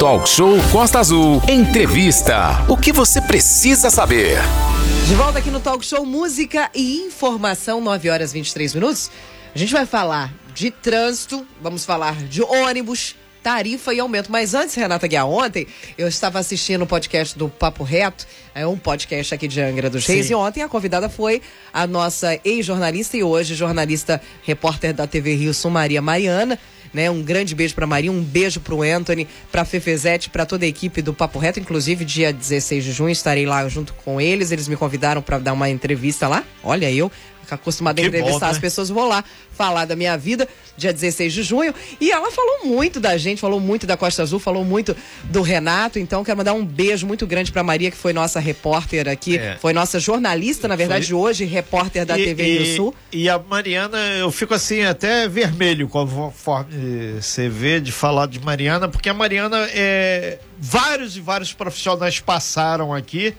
Talk Show Costa Azul. Entrevista. O que você precisa saber? De volta aqui no Talk Show Música e Informação, 9 horas 23 minutos. A gente vai falar de trânsito, vamos falar de ônibus, tarifa e aumento. Mas antes, Renata Guiar, ontem eu estava assistindo o podcast do Papo Reto, é um podcast aqui de Angra dos Reis, Sim. e ontem a convidada foi a nossa ex-jornalista e hoje jornalista repórter da TV Rio Sul, Maria Mariana. Né? Um grande beijo para Maria, um beijo para o Anthony, para Fefezete, para toda a equipe do Papo Reto. Inclusive, dia 16 de junho estarei lá junto com eles. Eles me convidaram para dar uma entrevista lá. Olha eu, acostumada a entrevistar bom, né? as pessoas, vou lá falar da minha vida, dia 16 de junho. E ela falou muito da gente, falou muito da Costa Azul, falou muito do Renato. Então, quero mandar um beijo muito grande para Maria, que foi nossa repórter aqui, é. foi nossa jornalista, na verdade, foi... hoje, repórter da e, TV Rio Sul. E a Mariana, eu fico assim, até vermelho conforme você vê de falar de Mariana, porque a Mariana é. Vários e vários profissionais passaram aqui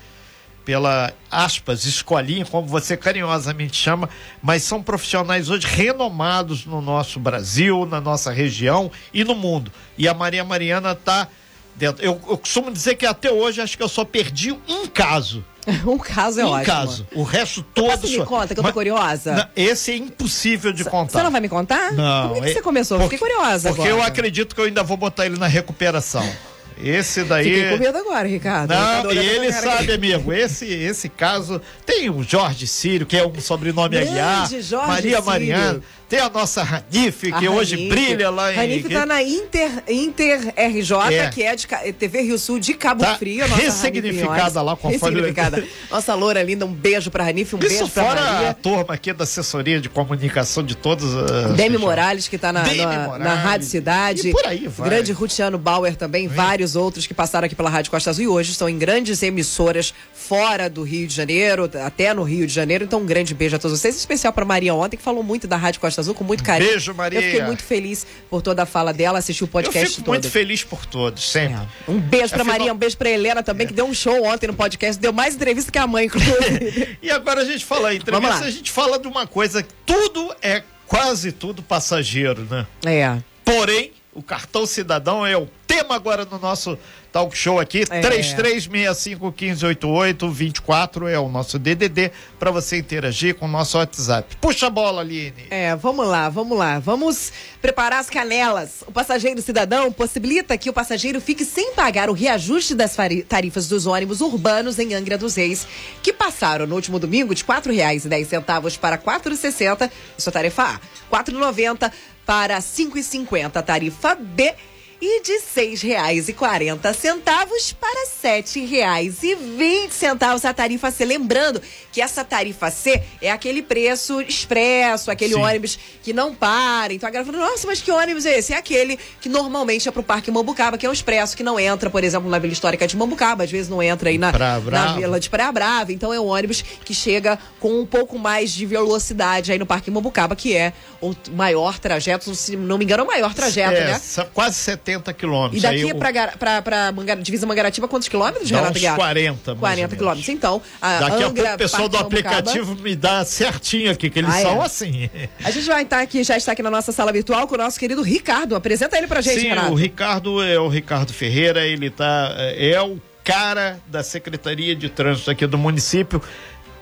pela aspas, escolinha, como você carinhosamente chama, mas são profissionais hoje renomados no nosso Brasil, na nossa região e no mundo. E a Maria Mariana está dentro. Eu, eu, costumo dizer que até hoje acho que eu só perdi um caso. um caso é um ótimo. Um caso. O resto todo. Você me conta que eu tô mas, curiosa? Não, esse é impossível de contar. Você não vai me contar? Não. Por que, que você começou? Porque, Fiquei curiosa Porque agora. eu acredito que eu ainda vou botar ele na recuperação. Esse daí. Fiquei com medo agora, Ricardo. Não, e ele sabe, amigo. Esse, esse caso. Tem o Jorge Sírio, que é um sobrenome Grande Aguiar. Jorge Maria Sírio. Mariana. Tem a nossa Ranif, que a hoje brilha lá em. Ranif tá na Inter, Inter RJ, é. que é de TV Rio Sul de Cabo tá Frio. Nossa ressignificada lá, conforme. Ressignificada. Nossa loura linda, um beijo pra Ranif, um Isso beijo pra fora Maria. a turma aqui da assessoria de comunicação de todos. Uh, Demi Morales, que tá na, na, na, Rádio Cidade. E por aí vai. Grande Rutiano Bauer também, vários outros que passaram aqui pela Rádio Costa Azul e hoje estão em grandes emissoras fora do Rio de Janeiro, até no Rio de Janeiro. Então, um grande beijo a todos vocês, especial pra Maria ontem, que falou muito da Rádio Costa Azul com muito carinho. Beijo Maria. Eu fiquei muito feliz por toda a fala dela, assisti o podcast Eu fico todo. muito feliz por todos, sempre. É. Um beijo pra Maria, um beijo pra Helena também, é. que deu um show ontem no podcast, deu mais entrevista que a mãe, inclusive. e agora a gente fala, entrevista, a gente fala de uma coisa, tudo é quase tudo passageiro, né? É. Porém, o cartão cidadão é o tema agora no nosso talk show aqui. É. 3365158824 é o nosso DDD para você interagir com o nosso WhatsApp. Puxa a bola, Aline. É, vamos lá, vamos lá. Vamos preparar as canelas. O passageiro cidadão possibilita que o passageiro fique sem pagar o reajuste das tarifas dos ônibus urbanos em Angra dos Reis, que passaram no último domingo de R$ 4,10 para R$ 4,60. Isso é tarifa A. R$ 4,90 para R$ 5,50 tarifa B e de seis reais e quarenta centavos para sete reais e vinte centavos a tarifa C. Lembrando que essa tarifa C é aquele preço expresso, aquele Sim. ônibus que não para. Então a galera fala, nossa, mas que ônibus é esse? É aquele que normalmente é para o Parque Mambucaba, que é um expresso que não entra, por exemplo, na Vila Histórica de Mambucaba, às vezes não entra aí na, na Vila de Praia Brava. Então é um ônibus que chega com um pouco mais de velocidade aí no Parque Mambucaba, que é o maior trajeto, se não me engano, é o maior trajeto, é, né? Quase 70 70 quilômetros. E daqui para pra, pra divisa Mangaratiba, quantos quilômetros, dá Renato uns 40, 40 quilômetros. Então, a Daqui Angra, a pouco o pessoal do aplicativo me dá certinho aqui, que eles ah, são é. assim. A gente vai estar aqui, já está aqui na nossa sala virtual com o nosso querido Ricardo. Apresenta ele pra gente, Sim, Renato. o Ricardo é o Ricardo Ferreira, ele tá, é, é o cara da Secretaria de Trânsito aqui do município.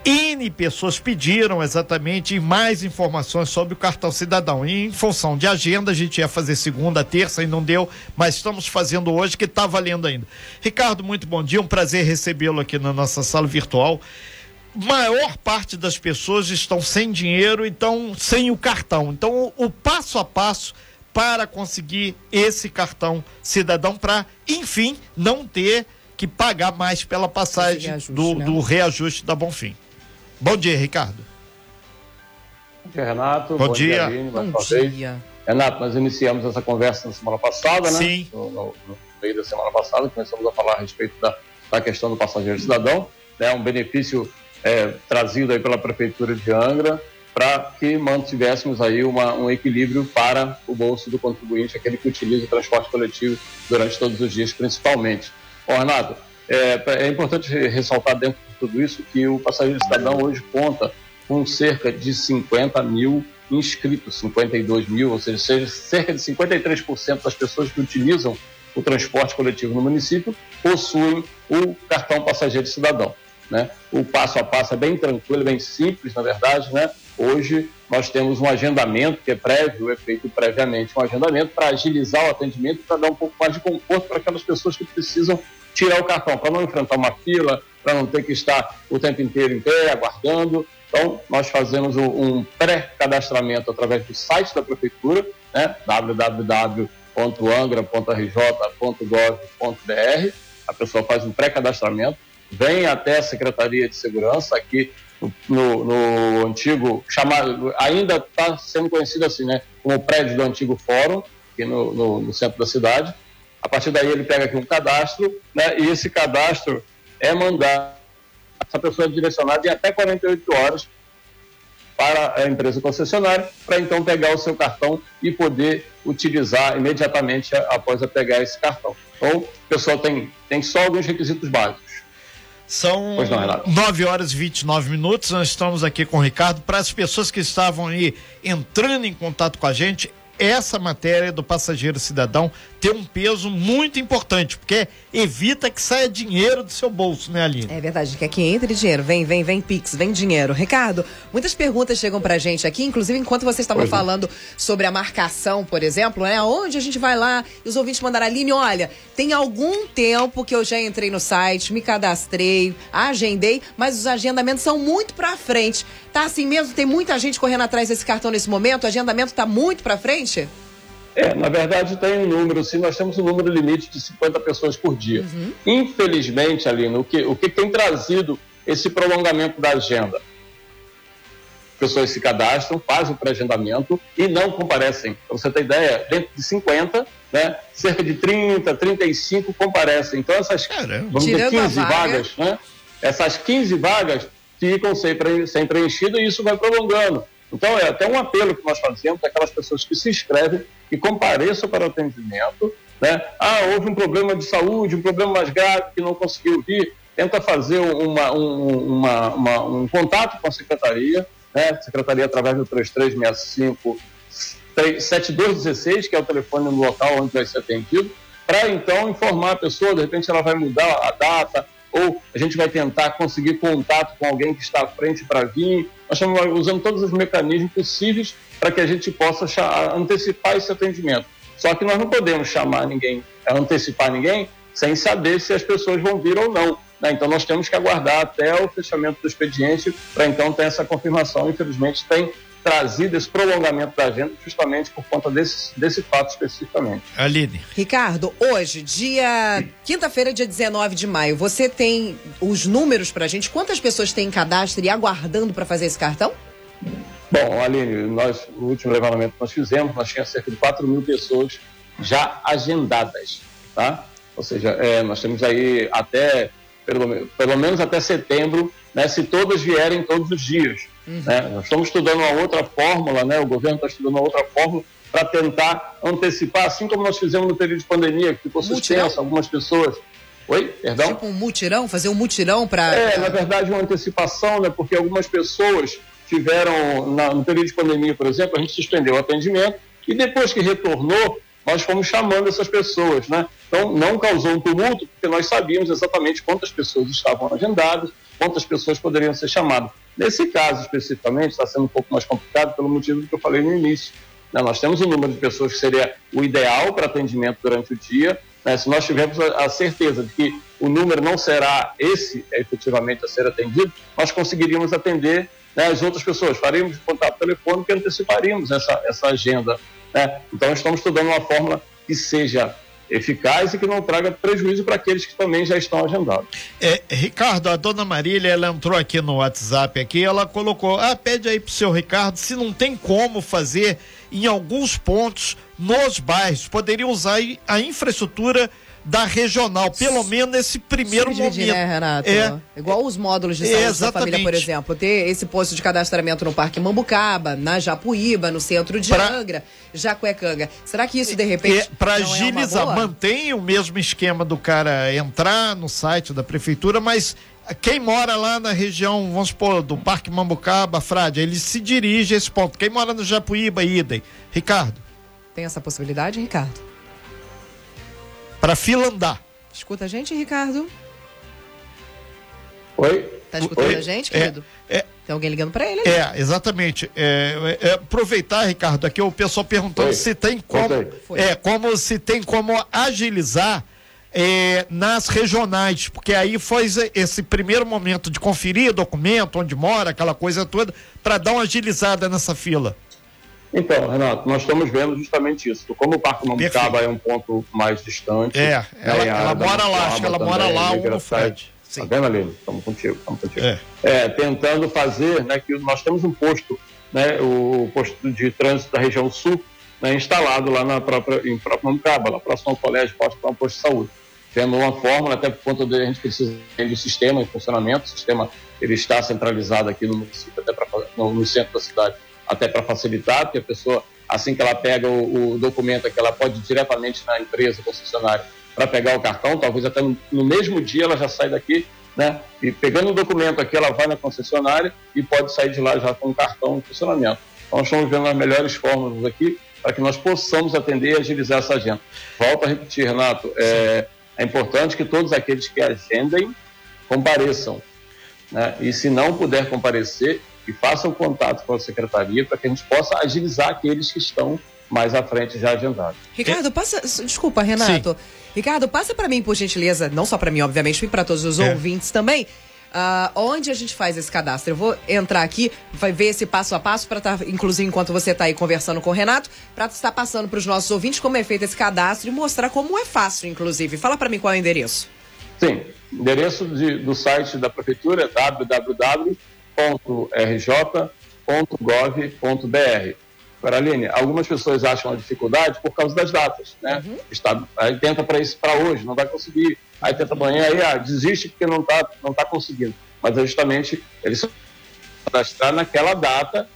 N pessoas pediram exatamente mais informações sobre o cartão cidadão. E em função de agenda, a gente ia fazer segunda, terça e não deu, mas estamos fazendo hoje que está valendo ainda. Ricardo, muito bom dia, um prazer recebê-lo aqui na nossa sala virtual. Maior parte das pessoas estão sem dinheiro, então sem o cartão. Então, o, passo a passo para conseguir esse cartão cidadão para, enfim, não ter que pagar mais pela passagem reajuste, do, né? do reajuste da Bonfim. Bom dia, Ricardo. Bom dia, Renato. Bom, Bom dia. dia Aline, Bom dia. Renato, nós iniciamos essa conversa na semana passada, né? Sim. No, no, no meio da semana passada, começamos a falar a respeito da, da questão do passageiro cidadão, né? Um benefício é, trazido aí pela Prefeitura de Angra para que mantivéssemos aí uma, um equilíbrio para o bolso do contribuinte, aquele que utiliza o transporte coletivo durante todos os dias, principalmente. Bom, Renato, é, é importante ressaltar dentro tudo isso que o Passageiro Cidadão hoje conta com cerca de 50 mil inscritos, 52 mil, ou seja, cerca de 53% das pessoas que utilizam o transporte coletivo no município possuem o cartão passageiro cidadão. Né? O passo a passo é bem tranquilo, bem simples, na verdade. Né? Hoje nós temos um agendamento que é prévio, é feito previamente um agendamento para agilizar o atendimento, para dar um pouco mais de conforto para aquelas pessoas que precisam tirar o cartão, para não enfrentar uma fila, para não ter que estar o tempo inteiro em pé, aguardando. Então, nós fazemos um pré-cadastramento através do site da Prefeitura, né? www.angra.rj.gov.br. A pessoa faz um pré-cadastramento, vem até a Secretaria de Segurança, aqui no, no antigo, chamado, ainda está sendo conhecido assim, né? Como o prédio do antigo fórum, aqui no, no, no centro da cidade. A partir daí ele pega aqui um cadastro, né? E esse cadastro é mandado, essa pessoa é direcionada em até 48 horas para a empresa concessionária, para então pegar o seu cartão e poder utilizar imediatamente após a pegar esse cartão. Então, o pessoal tem, tem só alguns requisitos básicos. São não, 9 horas e 29 minutos. Nós estamos aqui com o Ricardo. Para as pessoas que estavam aí entrando em contato com a gente, essa matéria do passageiro cidadão tem um peso muito importante, porque evita que saia dinheiro do seu bolso, né, Aline? É verdade, quer que entre dinheiro. Vem, vem, vem, Pix, vem dinheiro. Ricardo, muitas perguntas chegam pra gente aqui, inclusive enquanto vocês estavam é. falando sobre a marcação, por exemplo, né? Onde a gente vai lá e os ouvintes mandaram, Aline, olha, tem algum tempo que eu já entrei no site, me cadastrei, agendei, mas os agendamentos são muito pra frente. Tá assim mesmo? Tem muita gente correndo atrás desse cartão nesse momento? O agendamento tá muito pra frente? É, na verdade tem um número, sim, nós temos um número limite de 50 pessoas por dia. Uhum. Infelizmente, Aline, o que, o que tem trazido esse prolongamento da agenda? Pessoas se cadastram, fazem o pré-agendamento e não comparecem. Para você ter ideia, dentro de 50, né, cerca de 30, 35 comparecem. Então essas vamos dizer, 15 vaga. vagas, né, essas 15 vagas ficam sem, sem preenchidas e isso vai prolongando. Então, é até um apelo que nós fazemos aquelas pessoas que se inscrevem e compareçam para o atendimento. Né? Ah, houve um problema de saúde, um problema mais grave que não conseguiu vir, tenta fazer uma, um, uma, uma, um contato com a secretaria, né? secretaria através do 3365 7216, que é o telefone no local onde vai ser atendido, para então informar a pessoa, de repente ela vai mudar a data, ou a gente vai tentar conseguir contato com alguém que está à frente para vir. Nós estamos usando todos os mecanismos possíveis para que a gente possa antecipar esse atendimento. Só que nós não podemos chamar ninguém, antecipar ninguém, sem saber se as pessoas vão vir ou não. Né? Então nós temos que aguardar até o fechamento do expediente para então ter essa confirmação. Infelizmente tem trazido esse prolongamento da agenda justamente por conta desse, desse fato especificamente. Aline. Ricardo, hoje, dia quinta-feira, dia 19 de maio, você tem os números para a gente? Quantas pessoas têm cadastro e aguardando para fazer esse cartão? Bom, Aline, nós, o último levantamento que nós fizemos, nós tínhamos cerca de 4 mil pessoas já agendadas, tá? Ou seja, é, nós temos aí até, pelo, pelo menos até setembro, né, se todas vierem todos os dias. Uhum. Né? Nós estamos estudando uma outra fórmula, né? o governo está estudando uma outra fórmula para tentar antecipar, assim como nós fizemos no período de pandemia, que ficou suspenso, algumas pessoas. Oi, perdão? Tipo um mutirão, fazer um mutirão para. É, na verdade, uma antecipação, né? Porque algumas pessoas tiveram, na, no período de pandemia, por exemplo, a gente suspendeu o atendimento e depois que retornou, nós fomos chamando essas pessoas, né? Então, não causou um tumulto, porque nós sabíamos exatamente quantas pessoas estavam agendadas, quantas pessoas poderiam ser chamadas. Nesse caso especificamente, está sendo um pouco mais complicado pelo motivo que eu falei no início. Né? Nós temos um número de pessoas que seria o ideal para atendimento durante o dia. Né? Se nós tivermos a, certeza de que o número não será esse efetivamente a ser atendido, nós conseguiríamos atender né, as outras pessoas. Faríamos contato telefônico e anteciparíamos essa, essa agenda. Né? Então, estamos estudando uma fórmula que seja eficaz e que não traga prejuízo para aqueles que também já estão agendados. É, Ricardo, a dona Marília, ela entrou aqui no WhatsApp aqui, ela colocou, ah, pede aí pro seu Ricardo se não tem como fazer em alguns pontos nos bairros, poderia usar a infraestrutura da regional, pelo menos nesse primeiro momento. né, Renato? É. Igual os módulos de saúde é, da família, por exemplo. Ter esse posto de cadastramento no Parque Mambucaba, na Japuíba, no centro de pra... Angra, Jacuecanga. Será que isso, de repente, é, Para agilizar, é mantém o mesmo esquema do cara entrar no site da prefeitura, mas quem mora lá na região, vamos supor, do Parque Mambucaba, Frade, ele se dirige a esse ponto. Quem mora no Japuíba, idem. Ricardo. Tem essa possibilidade, Ricardo? Para fila andar. Escuta a gente, Ricardo? Oi? Tá escutando Oi? a gente, É, querido? é, Tem alguém ligando pra ele? é, exatamente. É, é, aproveitar, Ricardo, aqui o pessoal perguntando Oi. se tem como, Foi. é, como se tem como agilizar é, nas regionais, porque aí foi esse primeiro momento de conferir documento, onde mora, aquela coisa toda, para dar uma agilizada nessa fila. Então, Renato, nós estamos vendo justamente isso. Como o Parque Mambucaba é um ponto mais distante. É, né, ela- a ela mora lá, acho que ela mora também, lá, migra- no Fred. Sim. Tá vendo, Aline? Estamos contigo, estamos contigo. É. É, tentando fazer, né, que nós temos um posto, né, o posto de trânsito da região sul, né, instalado lá na própria, em próprio Mambucaba, lá próximo ao colégio, posto para um posto de saúde. Tendo uma fórmula, até por conta de a gente precisa do sistema em funcionamento, o sistema ele está centralizado aqui no município, até pra, no, no centro da cidade, até para facilitar, porque a pessoa, assim que ela pega o, o documento, é que ela pode ir diretamente na empresa concessionária para pegar o cartão, talvez até no, no mesmo dia ela já sai daqui, né? E pegando o documento aqui, ela vai na concessionária e pode sair de lá já com o cartão em funcionamento. Então, estamos vendo as melhores fórmulas aqui para que nós possamos atender e agilizar essa agenda. Volto a repetir, Renato, é, é importante que todos aqueles que agendem compareçam. Né? E se não puder comparecer, que façam contato com a secretaria para que a gente possa agilizar aqueles que estão mais à frente já agendados. Ricardo, passa. Desculpa, Renato. Ricardo, passa pra mim, por gentileza, não só pra mim, obviamente, e pra todos os É. ouvintes também. ah, onde a gente faz esse cadastro? Eu vou entrar aqui, vai ver esse passo a passo para estar, inclusive, enquanto você está aí conversando com o Renato, para estar passando para os nossos ouvintes como é feito esse cadastro e mostrar como é fácil, inclusive. Fala para mim qual é o endereço. Sim, endereço de- do site da prefeitura é www.rj.gov.br. Agora, Aline, algumas pessoas acham a dificuldade por causa das datas, né? Está, aí tenta para isso para hoje, não vai conseguir. Aí tenta amanhã, aí ah, desiste porque não está não tá conseguindo. Mas é justamente eles só cadastrar naquela data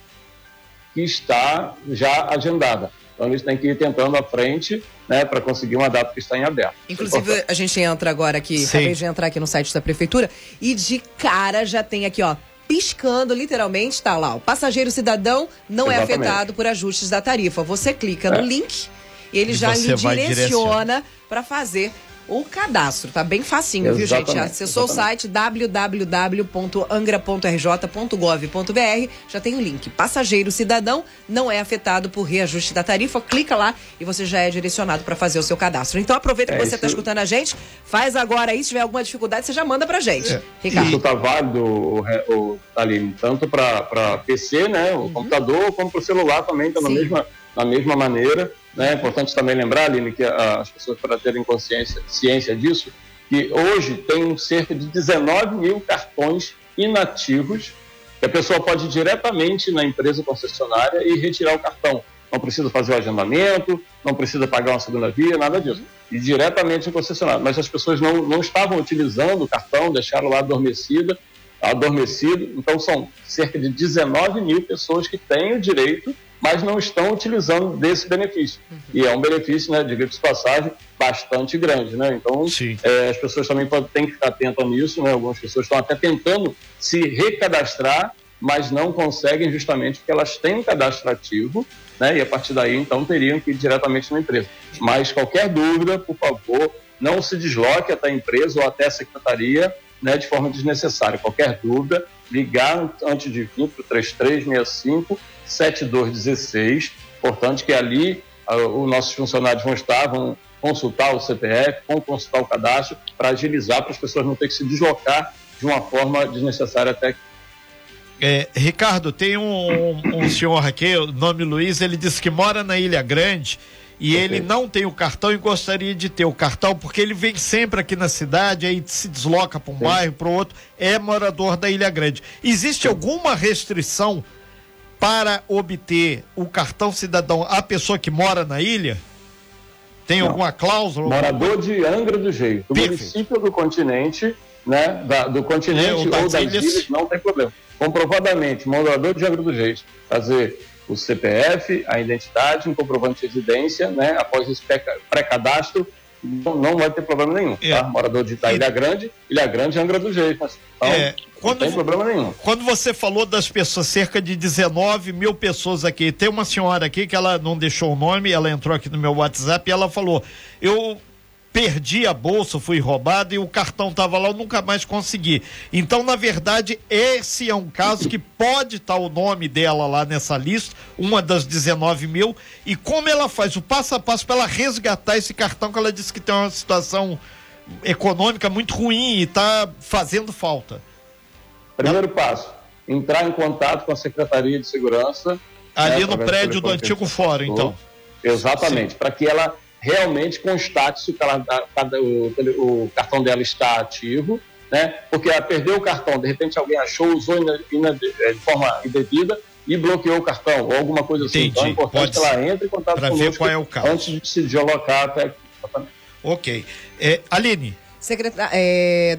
que está já agendada. Então eles têm que ir tentando à frente, né, para conseguir uma data que está em aberto. Inclusive, a gente entra agora aqui, Sim. acabei de entrar aqui no site da prefeitura e de cara já tem aqui, ó, piscando, literalmente, tá lá, o passageiro cidadão não é Exatamente. afetado por ajustes da tarifa. Você clica no É. link e ele já lhe direciona para fazer o cadastro. Tá bem facinho, viu, gente? Exatamente, Acessou exatamente. o site www.angra.rj.gov.br, já tem o link. Passageiro cidadão não é afetado por reajuste da tarifa. Clica lá e você já é direcionado para fazer o seu cadastro. Então aproveita que É você isso. está escutando a gente, faz agora aí, se tiver alguma dificuldade, você já manda pra gente. É. Ricardo. Isso está válido, o, o, Aline, tanto para PC, né, o computador, como para o celular também, está na mesma, na mesma maneira. Né? É importante também lembrar, Aline, que as pessoas para terem consciência, ciência disso, que hoje tem cerca de 19 mil cartões inativos que a pessoa pode ir diretamente na empresa concessionária e retirar o cartão. Não precisa fazer o agendamento, não precisa pagar uma segunda via, nada disso. E diretamente no concessionário. Mas as pessoas não, não estavam utilizando o cartão, deixaram lá adormecida, adormecido. Então são cerca de 19 mil pessoas que têm o direito, mas não estão utilizando desse benefício. E é um benefício, né, de passagem, bastante grande, né? Então é, as pessoas também têm que ficar atentas nisso, né? Algumas pessoas estão até tentando se recadastrar, mas não conseguem justamente porque elas têm um cadastro ativo, né? E a partir daí, então, teriam que ir diretamente na empresa. Mas qualquer dúvida, por favor, não se desloque até a empresa ou até a secretaria, né? De forma desnecessária. Qualquer dúvida, ligar antes de vir para o 3365 7216. Importante que ali ah, os nossos funcionários vão estar, vão consultar o CPF, vão consultar o cadastro para agilizar, para as pessoas não terem que se deslocar de uma forma desnecessária até É, Ricardo, tem um, um senhor aqui, o nome Luiz, ele disse que mora na Ilha Grande e ele não tem o cartão e gostaria de ter o cartão porque ele vem sempre aqui na cidade, aí se desloca para um bairro, para o outro, é morador da Ilha Grande. Existe alguma restrição para obter o cartão cidadão a pessoa que mora na ilha? Tem Não. alguma cláusula? morador de Angra do Reis, do Perfeito. município do continente, né, da- do continente É, ou das das ilhas. ilhas, não tem problema. Comprovadamente, morador de Angra do Reis, fazer o CPF, a identidade, um comprovante de residência, né, após esse pré- pré-cadastro, não, não vai ter problema nenhum. É. Tá? Morador de Ilha Grande, Ilha Grande Angra do. Mas, então, É, quando não tem problema nenhum. Quando você falou das pessoas, cerca de 19 mil pessoas aqui, tem uma senhora aqui que ela não deixou o nome, ela entrou aqui no meu WhatsApp e ela falou: Eu perdi a bolsa, fui roubado e o cartão estava lá, eu nunca mais consegui. Então, na verdade, esse é um caso que pode estar tá o nome dela lá nessa lista, uma das 19 mil, e como ela faz o passo a passo para ela resgatar esse cartão que ela disse que tem uma situação econômica muito ruim e está fazendo falta. Primeiro passo, entrar em contato com a Secretaria de Segurança. Ali né, no prédio do antigo fórum, então. Exatamente, para que ela realmente constate se o, o, o, cartão dela está ativo, né? Porque ela perdeu o cartão, de repente alguém achou, usou é, de forma indevida e bloqueou o cartão, ou alguma coisa assim. Entendi. Então é importante Pode que ela entre em contato com ver qual é o caso. antes de se deslocar até aqui. Ok. É, Aline, Secretário, é,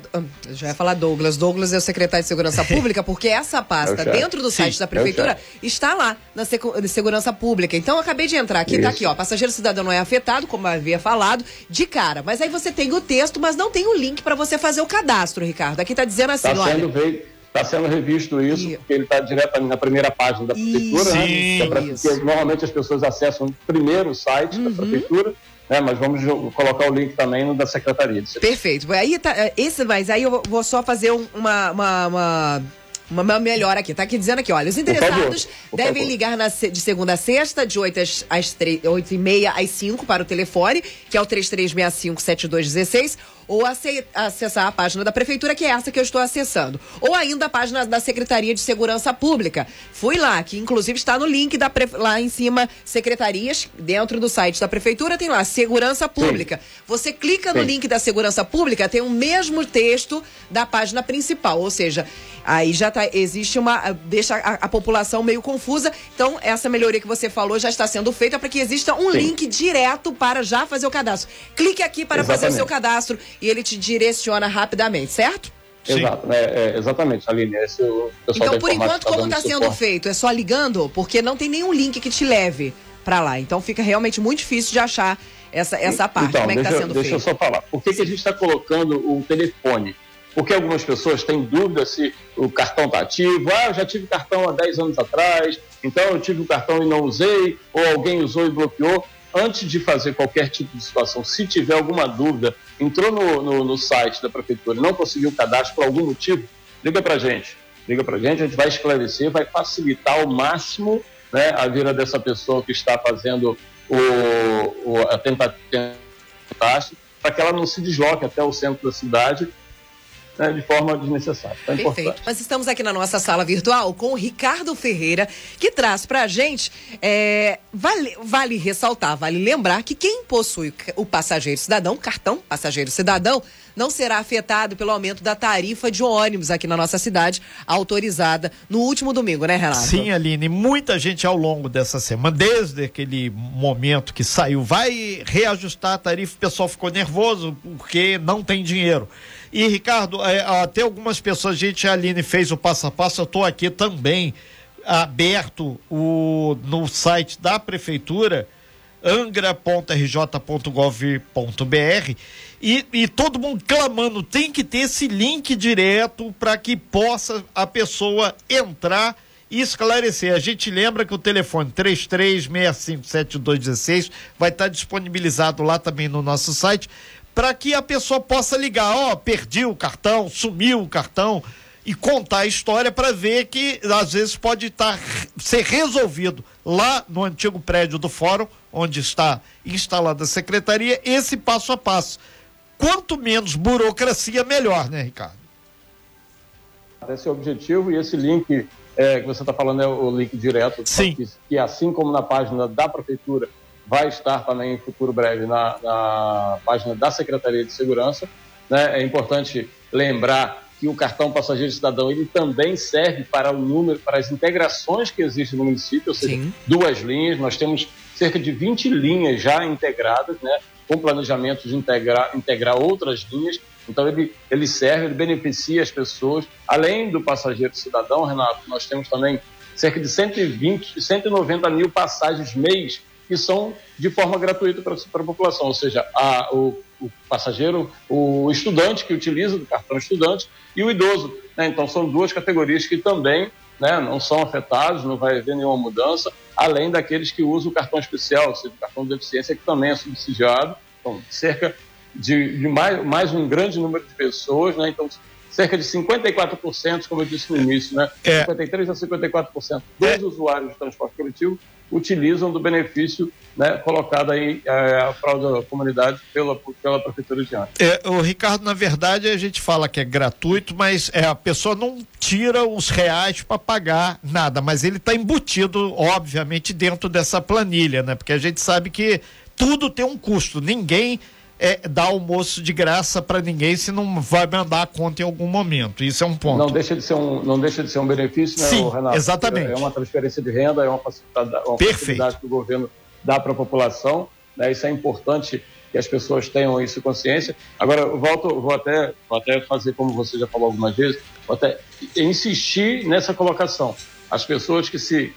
já ia falar Douglas. Douglas é o secretário de Segurança Pública, porque essa pasta, dentro do site Sim, da Prefeitura, está lá na Segurança Pública. Então, eu acabei de entrar aqui, Isso. tá aqui, ó. Passageiro cidadão não é afetado, como havia falado, de cara. Mas aí você tem o texto, mas não tem o link para você fazer o cadastro, Ricardo. Aqui tá dizendo assim, tá olha. Está sendo revisto isso, e... porque ele está diretamente na primeira página da prefeitura, né? Né? Porque normalmente as pessoas acessam primeiro o site uhum. da prefeitura né, mas vamos colocar o link também no da Secretaria. Perfeito. Aí tá, é, esse, mas aí eu vou só fazer uma, uma, uma uma melhor aqui, tá aqui dizendo aqui, olha, os interessados devem ligar na, de segunda a sexta, de 8 às, às 3, 8 e meia às 5 para o telefone, que é o 3365-7216, ou acessar a página da prefeitura, que é essa que eu estou acessando. Ou ainda a página da Secretaria de Segurança Pública. Fui lá, que inclusive está no link da lá em cima, secretarias, dentro do site da prefeitura, tem lá Segurança Pública. Sim. Você clica Sim. no link da Segurança Pública, tem o mesmo texto da página principal, ou seja, aí já tá, existe uma. deixa a, a população meio confusa. Então, essa melhoria que você falou já está sendo feita para que exista um Sim. link direto para já fazer o cadastro. Clique aqui para Exatamente. fazer o seu cadastro e ele te direciona rapidamente, certo? Exato, é, é, exatamente, Aline. Esse, o então, por enquanto, tá como está sendo feito? É só ligando? Porque não tem nenhum link que te leve para lá. Então fica realmente muito difícil de achar essa, essa parte. Então, como é que está sendo deixa feito? Deixa eu só falar. Por que, que a gente está colocando o telefone? Porque algumas pessoas têm dúvida se o cartão está ativo. Ah, eu já tive cartão há 10 anos atrás, então eu tive o cartão e não usei, ou alguém usou e bloqueou antes de fazer qualquer tipo de situação, se tiver alguma dúvida, entrou no, no, no site da prefeitura e não conseguiu o cadastro por algum motivo, liga para a gente. Liga para a gente, a gente vai esclarecer, vai facilitar ao máximo né, a vida dessa pessoa que está fazendo o, o, a tentativa para que ela não se desloque até o centro da cidade né, de forma desnecessária. Então, é Perfeito. Importante. Nós estamos aqui na nossa sala virtual com o Ricardo Ferreira, que traz para a gente. É, vale, vale ressaltar, vale lembrar que quem possui o passageiro cidadão, cartão passageiro cidadão, não será afetado pelo aumento da tarifa de ônibus aqui na nossa cidade, autorizada no último domingo, né, Renato? Sim, Aline. Muita gente ao longo dessa semana, desde aquele momento que saiu, vai reajustar a tarifa, o pessoal ficou nervoso porque não tem dinheiro. E, Ricardo, é, até algumas pessoas, a gente, a Aline fez o passo a passo, eu estou aqui também aberto o, no site da prefeitura, angra.rj.gov.br e, e todo mundo clamando, tem que ter esse link direto para que possa a pessoa entrar e esclarecer. A gente lembra que o telefone 33657216 vai estar disponibilizado lá também no nosso site para que a pessoa possa ligar, ó, oh, perdi o cartão, sumiu o cartão e contar a história para ver que às vezes pode estar tá, ser resolvido lá no antigo prédio do fórum, onde está instalada a secretaria, esse passo a passo. Quanto menos burocracia, melhor, né, Ricardo? Esse é o objetivo e esse link é, que você está falando é o link direto, Sim. Que, que assim como na página da prefeitura vai estar também em futuro breve na, na página da Secretaria de Segurança. Né? É importante lembrar que o cartão passageiro cidadão ele também serve para o número, para as integrações que existem no município, ou seja, Sim. duas linhas. Nós temos cerca de 20 linhas já integradas, né? com planejamento de integrar, integrar outras linhas. Então, ele, ele serve, ele beneficia as pessoas. Além do passageiro cidadão, Renato, nós temos também cerca de 120, 190 mil passagens mês que são de forma gratuita para a população, ou seja, a, o, o, passageiro, o estudante que utiliza o cartão estudante e o idoso. Né? Então, são duas categorias que também né, não são afetados, não vai haver nenhuma mudança, além daqueles que usam o cartão especial, ou seja, o cartão de deficiência, que também é subsidiado, então, cerca de, de mais, mais um grande número de pessoas, né? Então, cerca de 54%, como eu disse no início, né? É. 53% a 54% dos é. usuários de transporte coletivo utilizam do benefício né, colocado aí é, a fraude da comunidade pela, pela Prefeitura de Angra. É, o Ricardo, na verdade, a gente fala que é gratuito, mas é, a pessoa não tira os reais para pagar nada, mas ele está embutido, obviamente, dentro dessa planilha, né? Porque a gente sabe que tudo tem um custo, ninguém é, dar almoço de graça para ninguém se não vai mandar a conta em algum momento. Isso é um ponto. Não deixa de ser um, não deixa de ser um benefício, né, Sim, Renato? Exatamente. É uma transferência de renda, é uma facilidade, uma facilidade que o governo dá para a população. Né? Isso é importante que as pessoas tenham isso consciência. Agora, eu volto, vou até, vou até fazer como você já falou algumas vezes, vou até insistir nessa colocação. As pessoas que se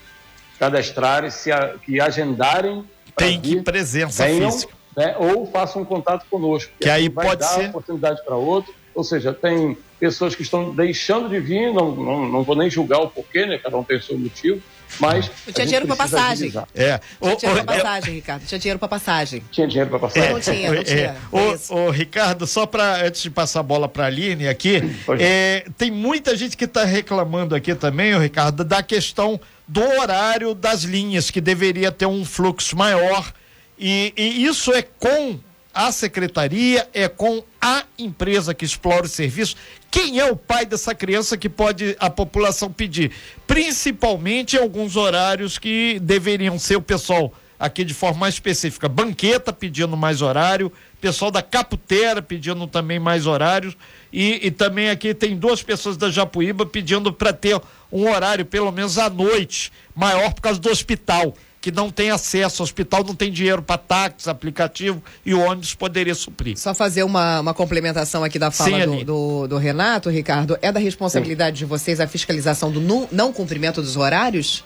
cadastrarem, se a, que agendarem. Tem que presença venham, física né, ou façam um contato conosco. Que aí vai pode dar ser oportunidade para outro. Ou seja, tem pessoas que estão deixando de vir, não, não, não vou nem julgar o porquê, né? Cada um tem o seu motivo, mas. Não tinha dinheiro para passagem. É. Tinha dinheiro para passagem, Ricardo. Tinha dinheiro para passagem. Tinha dinheiro para passagem. É, não tinha, não tinha. É. Ô, Ricardo, só para antes de passar a bola para a Aline aqui, é, tem muita gente que está reclamando aqui também, o Ricardo, da questão do horário das linhas, que deveria ter um fluxo maior e, e isso é com a secretaria, é com a empresa que explora o serviço. Quem é o pai dessa criança que pode a população pedir? Principalmente em alguns horários que deveriam ser o pessoal aqui de forma mais específica. Banqueta pedindo mais horário, pessoal da Caputera pedindo também mais horários. E, e também aqui tem duas pessoas da Japuíba pedindo para ter um horário, pelo menos à noite, maior por causa do hospital que não tem acesso, o hospital não tem dinheiro para táxi, aplicativo e o ônibus poderia suprir. Só fazer uma, uma complementação aqui da fala Sim, do, do, do, Renato, Ricardo. É da responsabilidade Sim. de vocês a fiscalização do não, não cumprimento dos horários?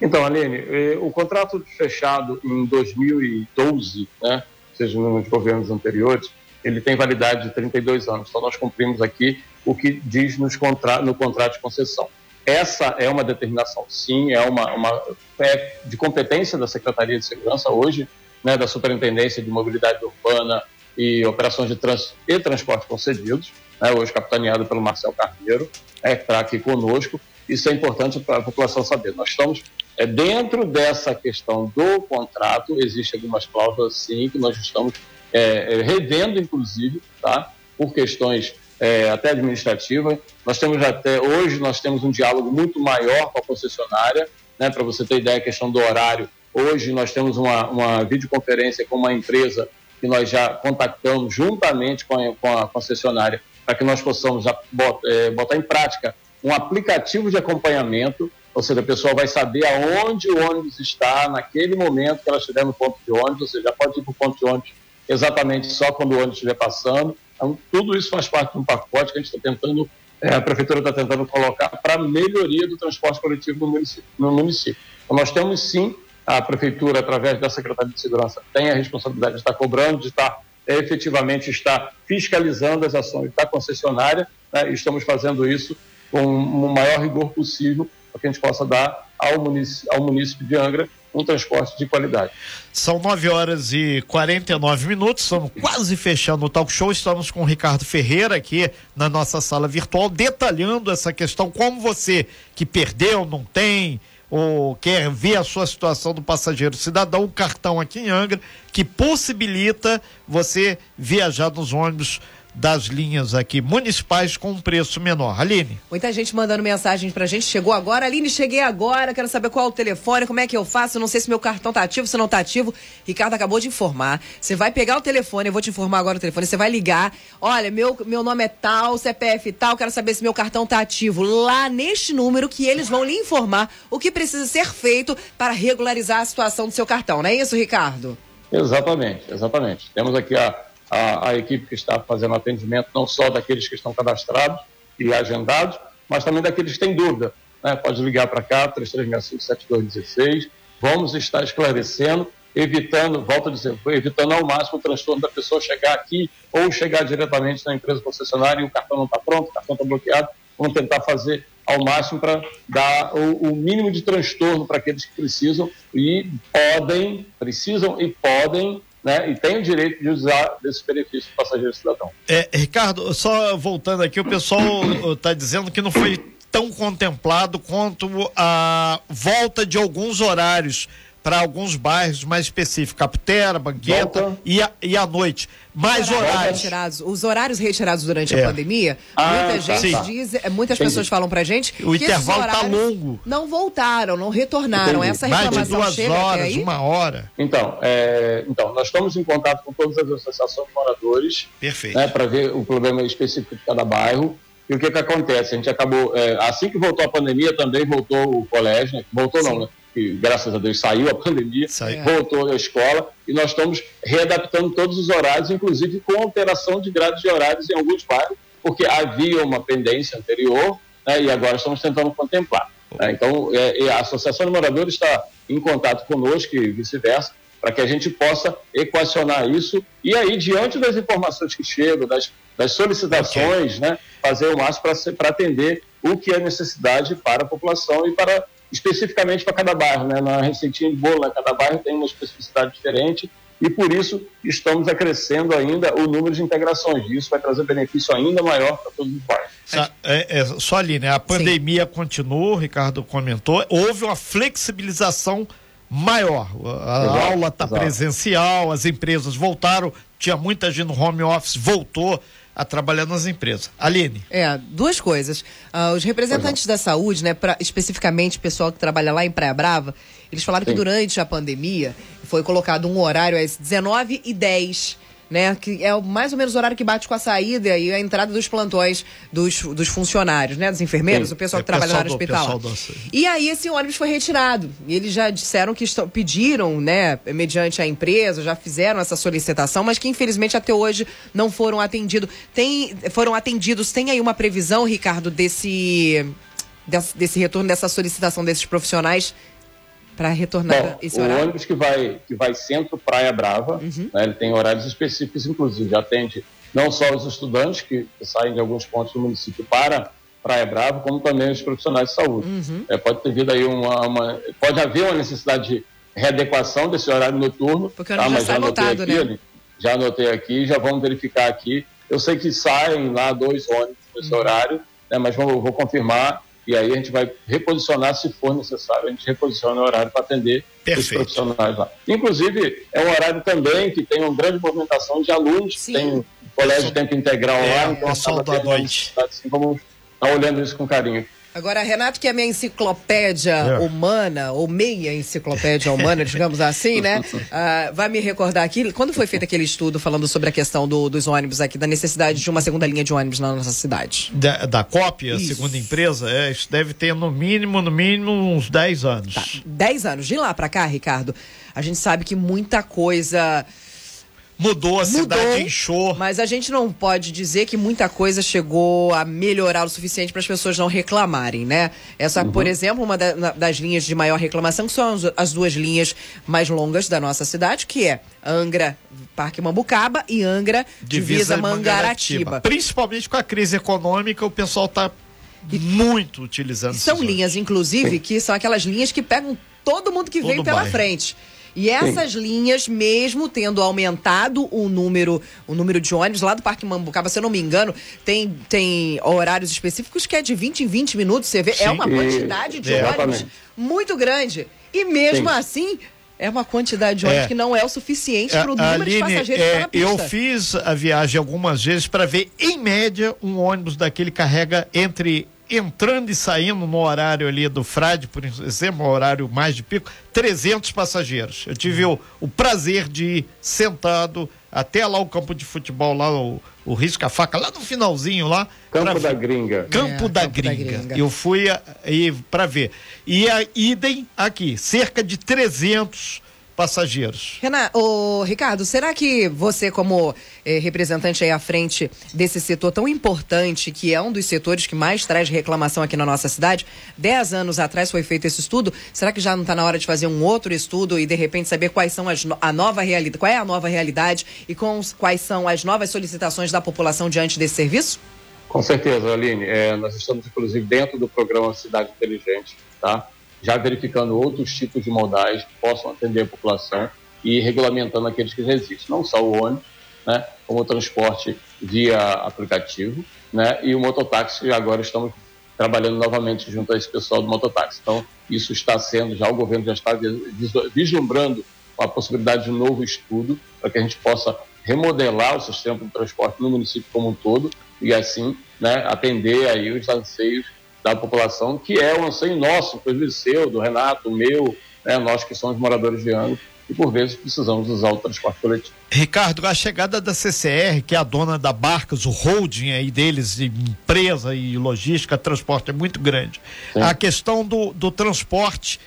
Então, Aline, eh, o contrato fechado em 2012, né, seja nos governos anteriores, ele tem validade de 32 anos. Então, nós cumprimos aqui o que diz nos contra no contrato de concessão. Essa é uma determinação, sim, é uma, uma é de competência da Secretaria de Segurança hoje, né, da Superintendência de Mobilidade Urbana e Operações de Trânsito e Transporte Concedidos, né, hoje capitaneado pelo Marcel Carneiro, é, que está aqui conosco. Isso é importante para a população saber. Nós estamos é, dentro dessa questão do contrato, existem algumas cláusulas, sim, que nós estamos é, é revendo, inclusive, tá, por questões é, até administrativa. Nós temos até hoje nós temos um diálogo muito maior com a concessionária, né? Para você ter ideia, a questão do horário. Hoje nós temos uma, uma videoconferência com uma empresa que nós já contactamos juntamente com a, com a concessionária para que nós possamos botar, é, botar em prática um aplicativo de acompanhamento, ou seja, a pessoa vai saber aonde o ônibus está naquele momento que ela estiver no ponto de ônibus, ou seja, pode ir para o ponto de ônibus exatamente só quando o ônibus estiver passando. Então, tudo isso faz parte de um pacote que a gente está tentando, é, a prefeitura está tentando colocar para melhoria do transporte coletivo no município. No município. Então, nós temos sim, a prefeitura, através da Secretaria de Segurança, tem a responsabilidade de estar cobrando, de estar é, efetivamente estar fiscalizando as ações da concessionária, né, e estamos fazendo isso com o maior rigor possível para que a gente possa dar ao município, ao município de Angra um transporte de qualidade. São 9 horas e 49 minutos, estamos quase fechando o talk show. Estamos com o Ricardo Ferreira aqui na nossa sala virtual, detalhando essa questão. Como você que perdeu, não tem, ou quer ver a sua situação do passageiro cidadão, um cartão aqui em Angra que possibilita você viajar nos ônibus das linhas aqui municipais com um preço menor. Aline. Muita gente mandando mensagem pra gente. Chegou agora. Aline, cheguei agora. Quero saber qual é o telefone, como é que eu faço. Não sei se meu cartão tá ativo, se não tá ativo. Ricardo acabou de informar. Você vai pegar o telefone, eu vou te informar agora o telefone. Você vai ligar. Olha, meu, meu nome é tal, CPF tal. Quero saber se meu cartão tá ativo. Lá neste número que eles vão lhe informar o que precisa ser feito para regularizar a situação do seu cartão. Não é isso, Ricardo? Exatamente, exatamente. Temos aqui a a, a equipe que está fazendo atendimento, não só daqueles que estão cadastrados e agendados, mas também daqueles que têm dúvida. Né? Pode ligar para cá, 3365-7216. Vamos estar esclarecendo, evitando, volto a dizer, evitando ao máximo o transtorno da pessoa chegar aqui ou chegar diretamente na empresa concessionária e o cartão não está pronto, o cartão está bloqueado. Vamos tentar fazer ao máximo para dar o, o, mínimo de transtorno para aqueles que precisam e podem, precisam e podem né, e tem o direito de usar desse benefício do passageiro cidadão. É, Ricardo, só voltando aqui, o pessoal está dizendo que não foi tão contemplado quanto a volta de alguns horários para alguns bairros mais específicos, Caputera, Banqueta e a, e à noite. Mais horários. horários. Retirados, os horários retirados durante é. a pandemia, ah, muita tá. gente diz, é, muitas Entendi. pessoas falam pra gente o que intervalo está longo. Não voltaram, não retornaram. Entendi. Essa reclamação mais de duas chega horas, uma hora. Então, é, então, nós estamos em contato com todas as associações de moradores. Perfeito. Né, para ver o problema específico de cada bairro. E o que que acontece? A gente acabou, é, assim que voltou a pandemia, também voltou o colégio, né? voltou Sim. não, né? Que graças a Deus saiu a pandemia, Saiu. voltou à escola e nós estamos readaptando todos os horários, inclusive com alteração de grades de horários em alguns bairros, porque havia uma pendência anterior né, e agora estamos tentando contemplar. Né? Então, é, a Associação de Moradores está em contato conosco e vice-versa, para que a gente possa equacionar isso e aí, diante das informações que chegam, das, das solicitações, okay. né, fazer o máximo para atender o que é necessidade para a população e para especificamente para cada bairro, né? Na receitinha de bolo, né? cada bairro tem uma especificidade diferente e por isso estamos acrescendo ainda o número de integrações. Isso vai trazer benefício ainda maior para todos os bairros. É, é, só ali, né? A pandemia Sim. continuou, o Ricardo comentou, houve uma flexibilização maior. A exato, aula está presencial, as empresas voltaram, tinha muita gente no home office, voltou a trabalhar nas empresas. Aline. É, duas coisas. Uh, os representantes da saúde, né, pra, especificamente o pessoal que trabalha lá em Praia Brava, eles falaram Sim. que durante a pandemia foi colocado um horário às 19 e 10 né? Que é mais ou menos o horário que bate com a saída e a entrada dos plantões dos, dos funcionários, né? Dos enfermeiros, Sim. o pessoal é, que trabalha na área hospitalar. E aí esse ônibus foi retirado. E eles já disseram que estão, pediram, né, mediante a empresa, já fizeram essa solicitação, mas que infelizmente até hoje não foram atendidos. Tem, foram atendidos. Tem aí uma previsão, Ricardo, desse, desse, desse retorno, dessa solicitação desses profissionais para retornar Bom, esse horário? O ônibus que vai, que vai centro Praia Brava, uhum. né, ele tem horários específicos, inclusive, atende não só os estudantes que, saem de alguns pontos do município para Praia Brava, como também os profissionais de saúde. Uhum. É, pode ter vindo aí uma, uma, Pode haver uma necessidade de readequação desse horário noturno. Porque tá, mas já anotei lotado, aqui, né? já anotei aqui, já vamos verificar aqui. Eu sei que saem lá dois ônibus nesse uhum. horário, né, mas vou, vou confirmar e aí a gente vai reposicionar se for necessário, a gente reposiciona o horário para atender Perfeito. os profissionais lá. Inclusive, é um horário também que tem uma grande movimentação de alunos, Sim. tem um colégio de tempo integral é, lá, então é da noite. Assim, vamos estar olhando isso com carinho. Agora, Renato, que é minha enciclopédia é. humana, ou meia enciclopédia humana, digamos assim, né? Uh, vai me recordar aqui, quando foi feito aquele estudo falando sobre a questão do, dos ônibus aqui, da necessidade de uma segunda linha de ônibus na nossa cidade? Da, da cópia, isso. segunda empresa, é, isso deve ter no mínimo, no mínimo, uns 10 anos. Tá, 10 anos. De lá para cá, Ricardo, a gente sabe que muita coisa mudou, a mudou, cidade inchou. Mas a gente não pode dizer que muita coisa chegou a melhorar o suficiente para as pessoas não reclamarem, né? Essa, uhum. por exemplo, uma da, na, das linhas de maior reclamação são as, as, duas linhas mais longas da nossa cidade, que é Angra, Parque Mambucaba e Angra, Divisa, Divisa Mangaratiba. Mangaratiba. Principalmente com a crise econômica, o pessoal está muito utilizando. São linhas, inclusive, que são aquelas linhas que pegam todo mundo que Todo vem pela bairro. frente. E essas Sim. linhas, mesmo tendo aumentado o número, o número de ônibus lá do Parque Mambucaba, se eu não me engano, tem, tem horários específicos que é de 20 em 20 minutos. Você vê, é Sim. é uma quantidade de é, ônibus muito grande. E mesmo Sim. assim, é uma quantidade de ônibus é. que não é o suficiente para o número Aline, de passageiros é, Eu fiz a viagem algumas vezes para ver, em média, um ônibus daquele carrega entre entrando e saindo no horário ali do Frade, por exemplo, horário mais de pico, 300 passageiros. Eu tive o, o prazer de ir sentado até lá o campo de futebol, lá o, o Risca Faca, lá no finalzinho lá. Campo pra, da Gringa. Campo, é, da, campo gringa. da, gringa. Eu fui para ver. E a idem aqui, cerca de 300 passageiros. Renato, ô, Ricardo, será que você, como eh, representante aí à frente desse setor tão importante, que é um dos setores que mais traz reclamação aqui na nossa cidade, dez anos atrás foi feito esse estudo, será que já não está na hora de fazer um outro estudo e de repente saber quais são as a nova realidade, qual é a nova realidade e com, quais são as novas solicitações da população diante desse serviço? Com certeza, Aline. É, nós estamos, inclusive, dentro do programa Cidade Inteligente, tá? Já verificando outros tipos de modais que possam atender a população. e regulamentando aqueles que já existem, não só o ônibus, né, como o transporte via aplicativo, né, e o mototáxi, agora estamos trabalhando novamente junto a esse pessoal do mototáxi. Então, isso está sendo, já o governo já está vislumbrando a possibilidade de um novo estudo para que a gente possa remodelar o sistema de transporte no município como um todo e assim né, atender aí os anseios da população, que é um anseio nosso, inclusive seu, do Renato, meu, né, nós que somos moradores de Angra, e por vezes precisamos usar o transporte coletivo. Ricardo, a chegada da CCR, que é a dona da Barcas, o holding aí deles, empresa e logística, transporte é muito grande. Sim. A questão do, do transporte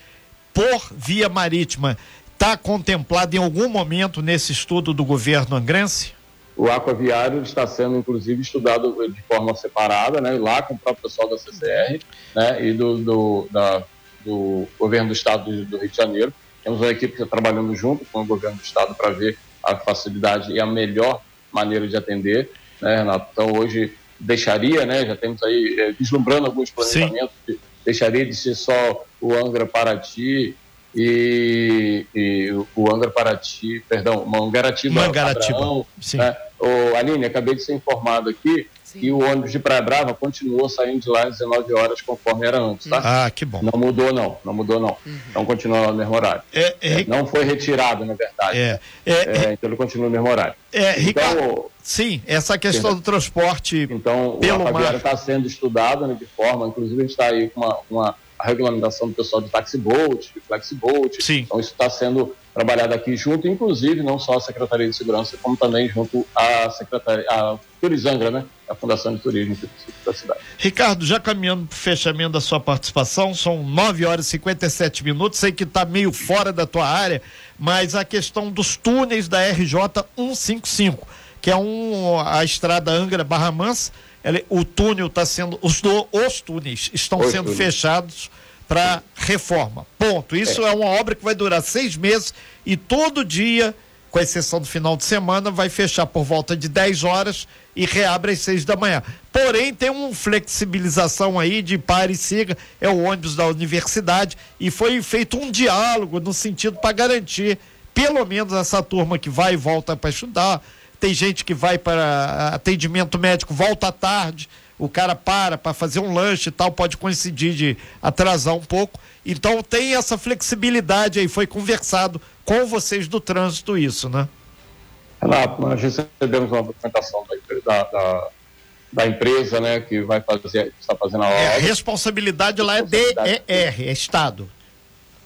por via marítima está contemplada em algum momento nesse estudo do governo angrense? O aquaviário está sendo, inclusive, estudado de forma separada, né, lá com o próprio pessoal da CCR né, e do, do, da, do governo do estado do, Rio de Janeiro temos uma equipe que está trabalhando junto com o governo do estado para ver a facilidade e a melhor maneira de atender, né, Renato? Então, hoje deixaria, né, já temos aí é, vislumbrando alguns planejamentos, de, deixaria de ser só o Angra Paraty e, e o Angra Paraty, perdão, Mangaratiba, Mangaratiba, Padrão, sim. Né? O, Aline, acabei de ser informado aqui e o ônibus de Praia Brava continuou saindo de lá às 19 horas, conforme era antes, tá? Ah, que bom. Não mudou, não. Não mudou, não. Uhum. Então continua no mesmo horário. É, é, é, não foi retirado, na verdade. É, é, é, então ele continua no mesmo horário. É, Ricardo, então, sim, essa questão do transporte. Então, pelo o mar está sendo estudado né, de forma, inclusive a gente está aí com uma, uma a regulamentação do pessoal de taxiboat, de flexiboat. Sim. Então isso está sendo trabalhado aqui junto, inclusive não só a Secretaria de Segurança, como também junto à Secretaria, a Turizangra, né? A Fundação de Turismo da cidade. Ricardo, já caminhando para o fechamento da sua participação, são 9 horas e 57 minutos, sei que está meio fora da tua área, mas a questão dos túneis da RJ 155, que é um, a estrada Angra Barra Mansa, ela, o túnel está sendo, os, do, os túneis estão os sendo túneis. fechados para reforma. Ponto. Isso é. é uma obra que vai durar seis meses e todo dia, com exceção do final de semana, vai fechar por volta de 10 horas e reabre às seis da manhã. Porém, tem uma flexibilização aí de pare e siga, é o ônibus da universidade, e foi feito um diálogo no sentido para garantir, pelo menos essa turma que vai e volta para estudar, tem gente que vai para atendimento médico, volta à tarde, o cara para para fazer um lanche e tal, pode coincidir de atrasar um pouco. Então tem essa flexibilidade aí, foi conversado com vocês do trânsito isso, né? Renato, nós recebemos uma documentação da, da, da empresa, né, que vai fazer, está fazendo a obra. É, a responsabilidade lá é DR, é Estado.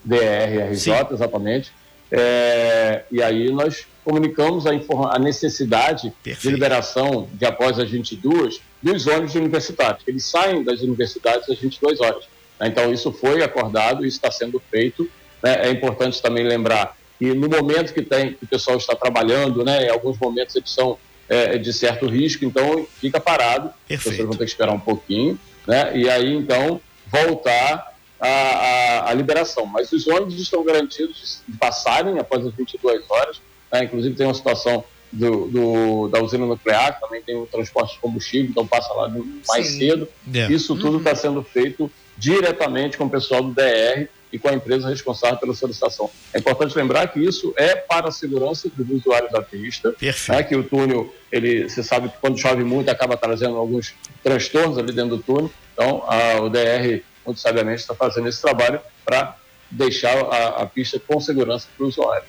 DR, RJ, exatamente. É, e aí nós comunicamos a, a necessidade Perfeito. de liberação de após as 22 dos ônibus universitários. Eles saem das universidades às 22 horas. Né? Então, isso foi acordado, isso está sendo feito. Né? É importante também lembrar que no momento que, tem, que o pessoal está trabalhando, né, em alguns momentos eles são é, de certo risco, então fica parado. Perfeito. As pessoas vão ter que esperar um pouquinho. Né? E aí, então, voltar a, a, a liberação. Mas os ônibus estão garantidos de passarem após as 22 horas né? Inclusive tem uma situação do, do, da usina nuclear, também tem o transporte de combustível, então passa lá mais Sim. cedo. Yeah. Isso tudo está uhum. sendo feito diretamente com o pessoal do DR e com a empresa responsável pela solicitação. É importante lembrar que isso é para a segurança dos usuários da pista, né, que o túnel, ele, você sabe que quando chove muito acaba trazendo alguns transtornos ali dentro do túnel, então a, o DR, muito sabiamente, está fazendo esse trabalho para deixar a, a pista com segurança para o usuário.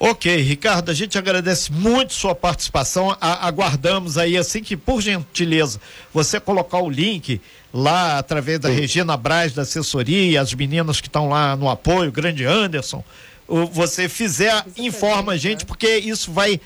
Ok, Ricardo, a gente agradece muito sua participação. A, aguardamos aí, assim que, por gentileza, você colocar o link lá através da Sim. Regina Braz, da assessoria, as meninas que estão lá no apoio, grande Anderson, você fizer, informa a gente, porque isso vai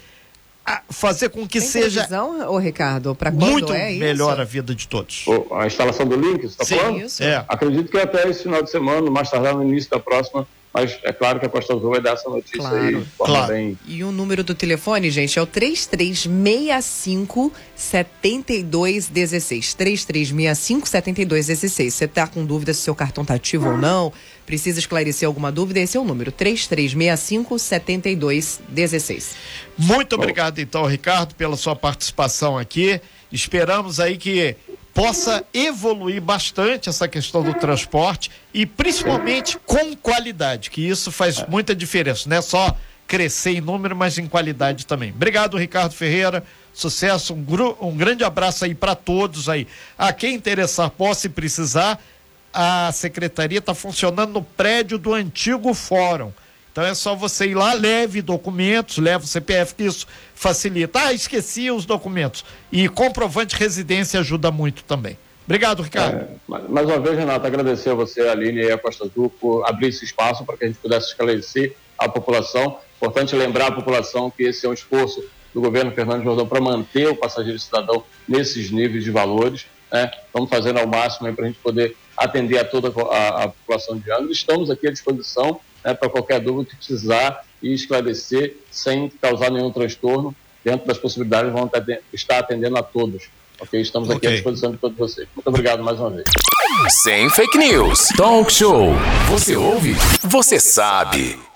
fazer com que Tem seja ô Ricardo, para muito é melhor a vida de todos. a instalação do link, você está falando? Isso. É. Acredito que até esse final de semana, mais tardar no início da próxima, mas é claro que a Costa Azul vai dar essa notícia claro. aí. Claro. Bem... E o número do telefone, gente, é o 3365 7216. 3365 7216. Você tá com dúvida se seu cartão tá ativo ou não? Precisa esclarecer alguma dúvida? Esse é o número: 3365 7216. Muito obrigado, então, Ricardo, pela sua participação aqui. Esperamos aí que possa evoluir bastante essa questão do transporte e principalmente com qualidade, que isso faz muita diferença, não é só crescer em número, mas em qualidade também. Obrigado, Ricardo Ferreira. Sucesso, um, um grande abraço aí para todos aí. A quem interessar, possa precisar, a secretaria está funcionando no prédio do antigo fórum. Então é só você ir lá, leve documentos, leve o CPF, que isso facilita. Ah, esqueci os documentos. E comprovante de residência ajuda muito também. Obrigado, Ricardo. É, mais uma vez, Renato, agradecer a você, a Aline e a Costa Azul por abrir esse espaço para que a gente pudesse esclarecer a população. Importante lembrar a população que esse é um esforço do governo Fernando Jordão para manter o passageiro cidadão nesses níveis de valores. Né? Estamos fazendo ao máximo para a gente poder atender a toda a, a população de Angra. Estamos aqui à disposição né, para qualquer dúvida que precisar e esclarecer sem causar nenhum transtorno. Dentro das possibilidades, vamos estar atendendo a todos. Ok? Estamos aqui okay. à disposição de todos vocês. Muito obrigado mais uma vez. Sem fake news. Talk show. Você ouve? Você sabe.